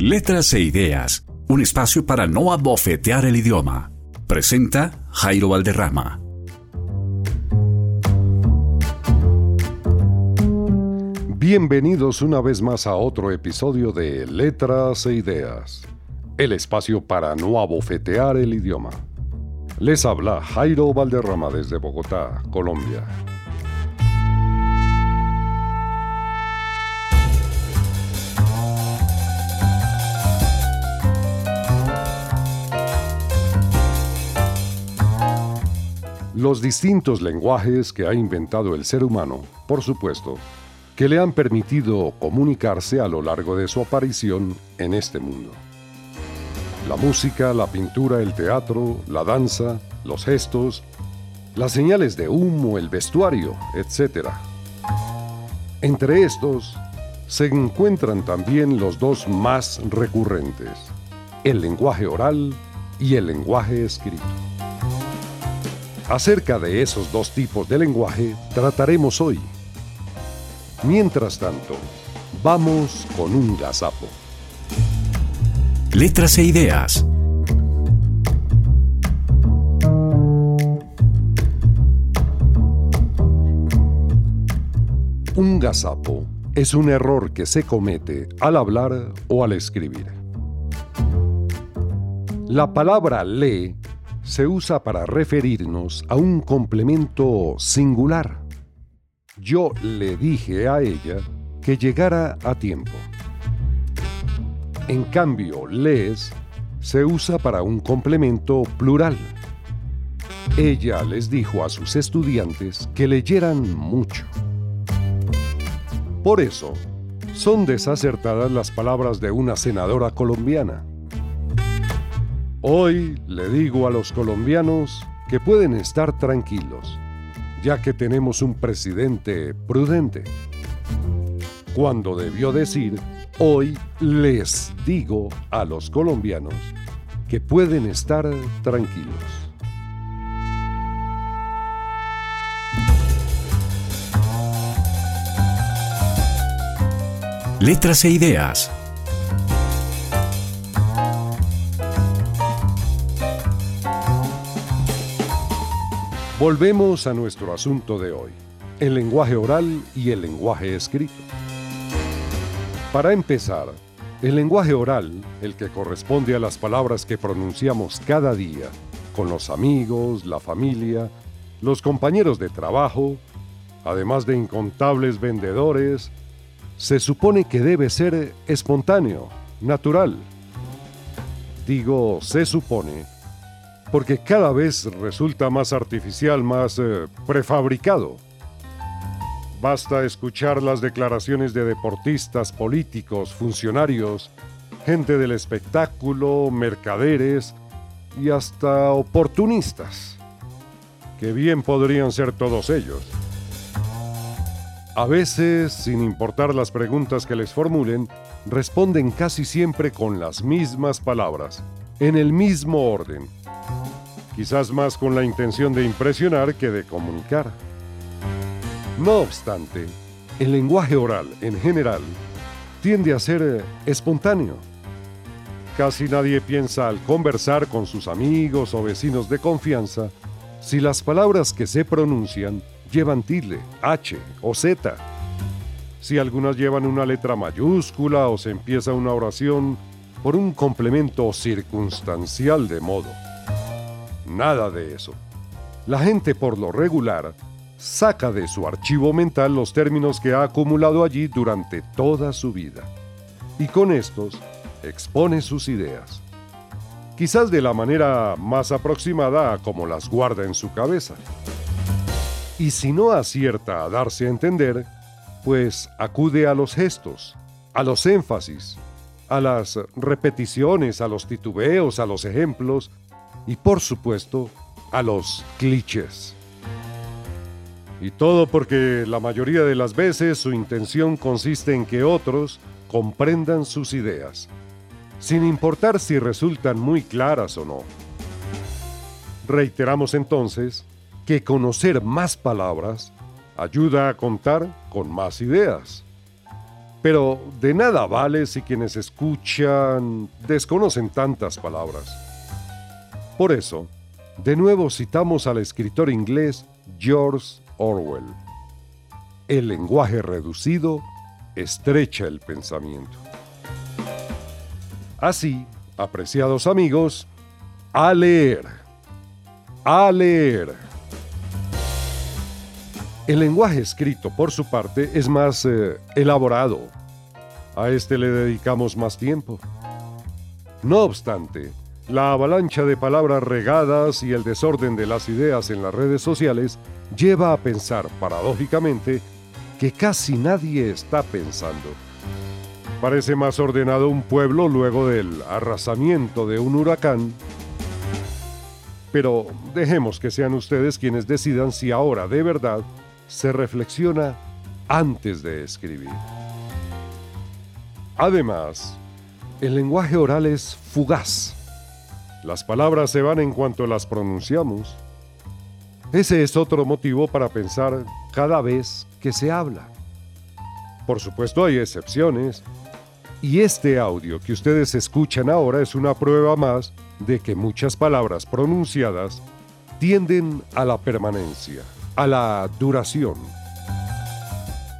Letras e Ideas, un espacio para no abofetear el idioma. Presenta Jairo Valderrama. Bienvenidos una vez más a otro episodio de Letras e Ideas, el espacio para no abofetear el idioma. Les habla Jairo Valderrama desde Bogotá, Colombia. Los distintos lenguajes que ha inventado el ser humano, por supuesto, que le han permitido comunicarse a lo largo de su aparición en este mundo. La música, la pintura, el teatro, la danza, los gestos, las señales de humo, el vestuario, etc. Entre estos se encuentran también los dos más recurrentes, el lenguaje oral y el lenguaje escrito. Acerca de esos dos tipos de lenguaje trataremos hoy. Mientras tanto, vamos con un gazapo. Letras e Ideas. Un gazapo es un error que se comete al hablar o al escribir. La palabra le se usa para referirnos a un complemento singular. Yo le dije a ella que llegara a tiempo. En cambio, les se usa para un complemento plural. Ella les dijo a sus estudiantes que leyeran mucho. Por eso, son desacertadas las palabras de una senadora colombiana. Hoy le digo a los colombianos que pueden estar tranquilos, ya que tenemos un presidente prudente. Cuando debió decir, hoy les digo a los colombianos que pueden estar tranquilos. Letras e Ideas. Volvemos a nuestro asunto de hoy, el lenguaje oral y el lenguaje escrito. Para empezar, el lenguaje oral, el que corresponde a las palabras que pronunciamos cada día, con los amigos, la familia, los compañeros de trabajo, además de incontables vendedores, se supone que debe ser espontáneo, natural. Digo, se supone, porque cada vez resulta más artificial, más eh, prefabricado. Basta escuchar las declaraciones de deportistas, políticos, funcionarios, gente del espectáculo, mercaderes y hasta oportunistas, que bien podrían ser todos ellos. A veces, sin importar las preguntas que les formulen, responden casi siempre con las mismas palabras, en el mismo orden quizás más con la intención de impresionar que de comunicar. No obstante, el lenguaje oral, en general, tiende a ser eh, espontáneo. Casi nadie piensa al conversar con sus amigos o vecinos de confianza si las palabras que se pronuncian llevan tilde, H o Z. Si algunas llevan una letra mayúscula o se empieza una oración por un complemento circunstancial de modo. Nada de eso. La gente por lo regular saca de su archivo mental los términos que ha acumulado allí durante toda su vida. Y con estos expone sus ideas. Quizás de la manera más aproximada a como las guarda en su cabeza. Y si no acierta a darse a entender, pues acude a los gestos, a los énfasis, a las repeticiones, a los titubeos, a los ejemplos y por supuesto a los clichés. Y todo porque la mayoría de las veces su intención consiste en que otros comprendan sus ideas, sin importar si resultan muy claras o no. Reiteramos entonces que conocer más palabras ayuda a contar con más ideas. Pero de nada vale si quienes escuchan desconocen tantas palabras. Por eso, de nuevo citamos al escritor inglés George Orwell. El lenguaje reducido estrecha el pensamiento. Así, apreciados amigos, a leer. A leer. El lenguaje escrito, por su parte, es más eh, elaborado. A este le dedicamos más tiempo. No obstante, la avalancha de palabras regadas y el desorden de las ideas en las redes sociales lleva a pensar, paradójicamente, que casi nadie está pensando. Parece más ordenado un pueblo luego del arrasamiento de un huracán. Pero dejemos que sean ustedes quienes decidan si ahora de verdad se reflexiona antes de escribir. Además, el lenguaje oral es fugaz. Las palabras se van en cuanto las pronunciamos ese es otro motivo para pensar cada vez que se habla. Por supuesto hay excepciones, y este audio que ustedes escuchan ahora es una prueba más de que muchas palabras pronunciadas tienden a la permanencia, a la duración.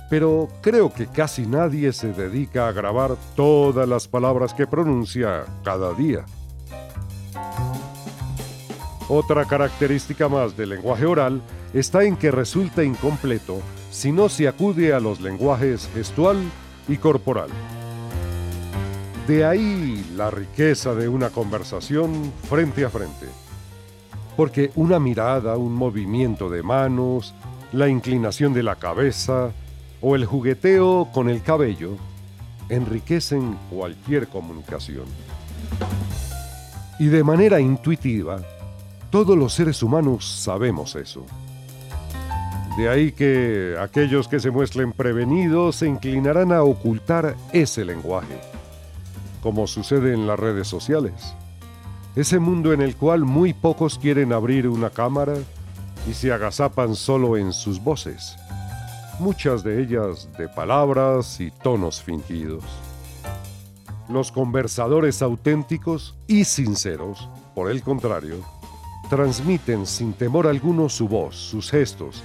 Pero creo que casi nadie se dedica a grabar todas las palabras que pronuncia cada día. Otra característica más del lenguaje oral está en que resulta incompleto si no se acude a los lenguajes gestual y corporal. De ahí la riqueza de una conversación frente a frente. Porque una mirada, un movimiento de manos, la inclinación de la cabeza o el jugueteo con el cabello enriquecen cualquier comunicación. Y de manera intuitiva, todos los seres humanos sabemos eso. De ahí que aquellos que se muestren prevenidos se inclinarán a ocultar ese lenguaje, como sucede en las redes sociales. Ese mundo en el cual muy pocos quieren abrir una cámara y se agazapan solo en sus voces, muchas de ellas de palabras y tonos fingidos. Los conversadores auténticos y sinceros, por el contrario, transmiten sin temor alguno su voz, sus gestos,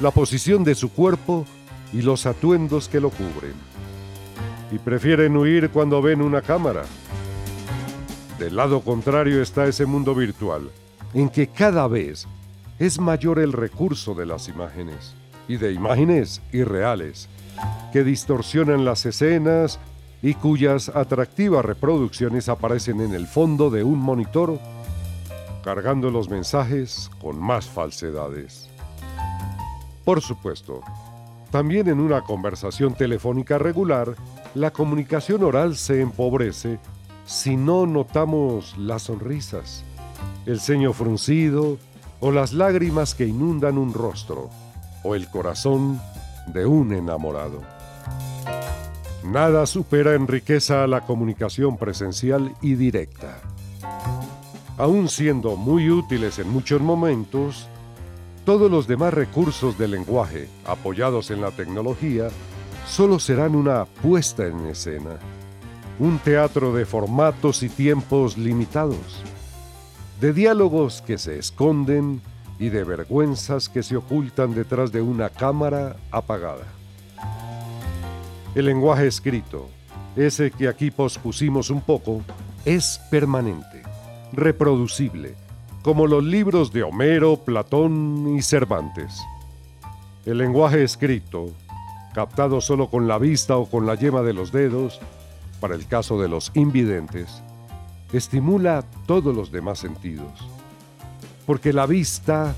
la posición de su cuerpo y los atuendos que lo cubren. Y prefieren huir cuando ven una cámara. Del lado contrario está ese mundo virtual, en que cada vez es mayor el recurso de las imágenes, y de imágenes irreales, que distorsionan las escenas y cuyas atractivas reproducciones aparecen en el fondo de un monitor cargando los mensajes con más falsedades. Por supuesto, también en una conversación telefónica regular, la comunicación oral se empobrece si no notamos las sonrisas, el ceño fruncido o las lágrimas que inundan un rostro o el corazón de un enamorado. Nada supera en riqueza la comunicación presencial y directa. Aún siendo muy útiles en muchos momentos, todos los demás recursos del lenguaje, apoyados en la tecnología, solo serán una puesta en escena, un teatro de formatos y tiempos limitados, de diálogos que se esconden y de vergüenzas que se ocultan detrás de una cámara apagada. El lenguaje escrito, ese que aquí pospusimos un poco, es permanente reproducible, como los libros de Homero, Platón y Cervantes. El lenguaje escrito, captado solo con la vista o con la yema de los dedos, para el caso de los invidentes, estimula todos los demás sentidos. Porque la vista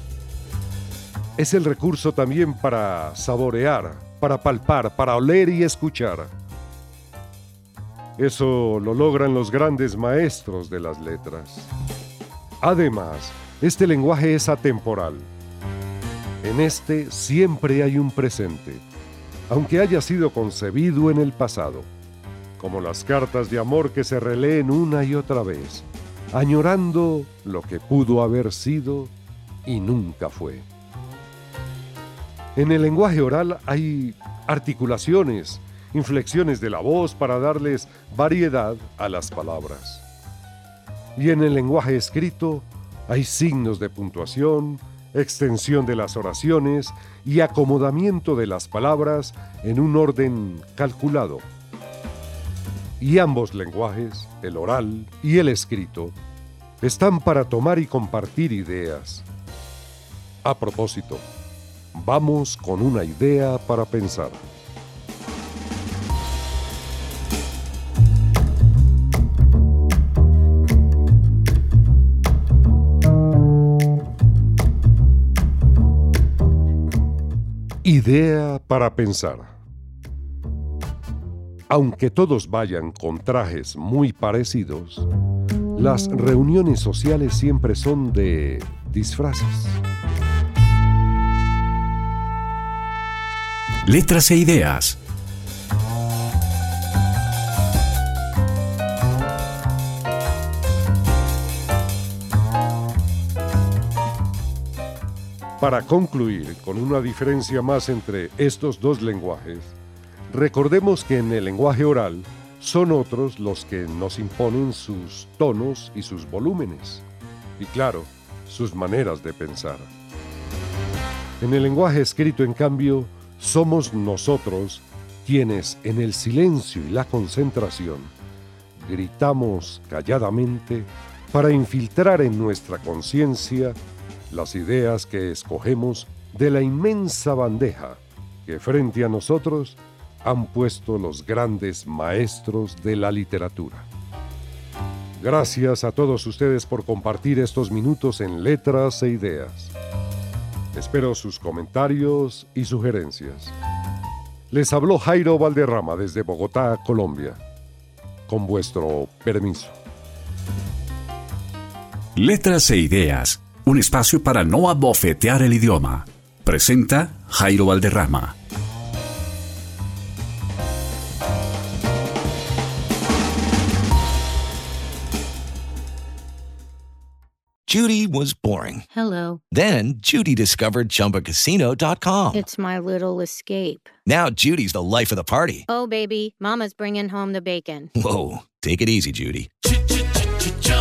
es el recurso también para saborear, para palpar, para oler y escuchar. Eso lo logran los grandes maestros de las letras. Además, este lenguaje es atemporal. En este siempre hay un presente, aunque haya sido concebido en el pasado, como las cartas de amor que se releen una y otra vez, añorando lo que pudo haber sido y nunca fue. En el lenguaje oral hay articulaciones, inflexiones de la voz para darles variedad a las palabras. Y en el lenguaje escrito hay signos de puntuación, extensión de las oraciones y acomodamiento de las palabras en un orden calculado. Y ambos lenguajes, el oral y el escrito, están para tomar y compartir ideas. A propósito, Vamos con una idea para pensar. Idea para pensar. Aunque todos vayan con trajes muy parecidos, las reuniones sociales siempre son de disfraces. Letras e Ideas. Para concluir con una diferencia más entre estos dos lenguajes, recordemos que en el lenguaje oral son otros los que nos imponen sus tonos y sus volúmenes, y claro, sus maneras de pensar. En el lenguaje escrito, en cambio, somos nosotros quienes en el silencio y la concentración gritamos calladamente para infiltrar en nuestra conciencia las ideas que escogemos de la inmensa bandeja que frente a nosotros han puesto los grandes maestros de la literatura. Gracias a todos ustedes por compartir estos minutos en letras e ideas. Espero sus comentarios y sugerencias. Les habló Jairo Valderrama desde Bogotá, Colombia. Con vuestro permiso. Letras e Ideas, un espacio para no abofetear el idioma. Presenta Jairo Valderrama. Judy was boring. Hello. Then Judy discovered ChumbaCasino.com. It's my little escape. Now Judy's the life of the party. Oh, baby, Mama's bringing home the bacon. Whoa, take it easy, Judy.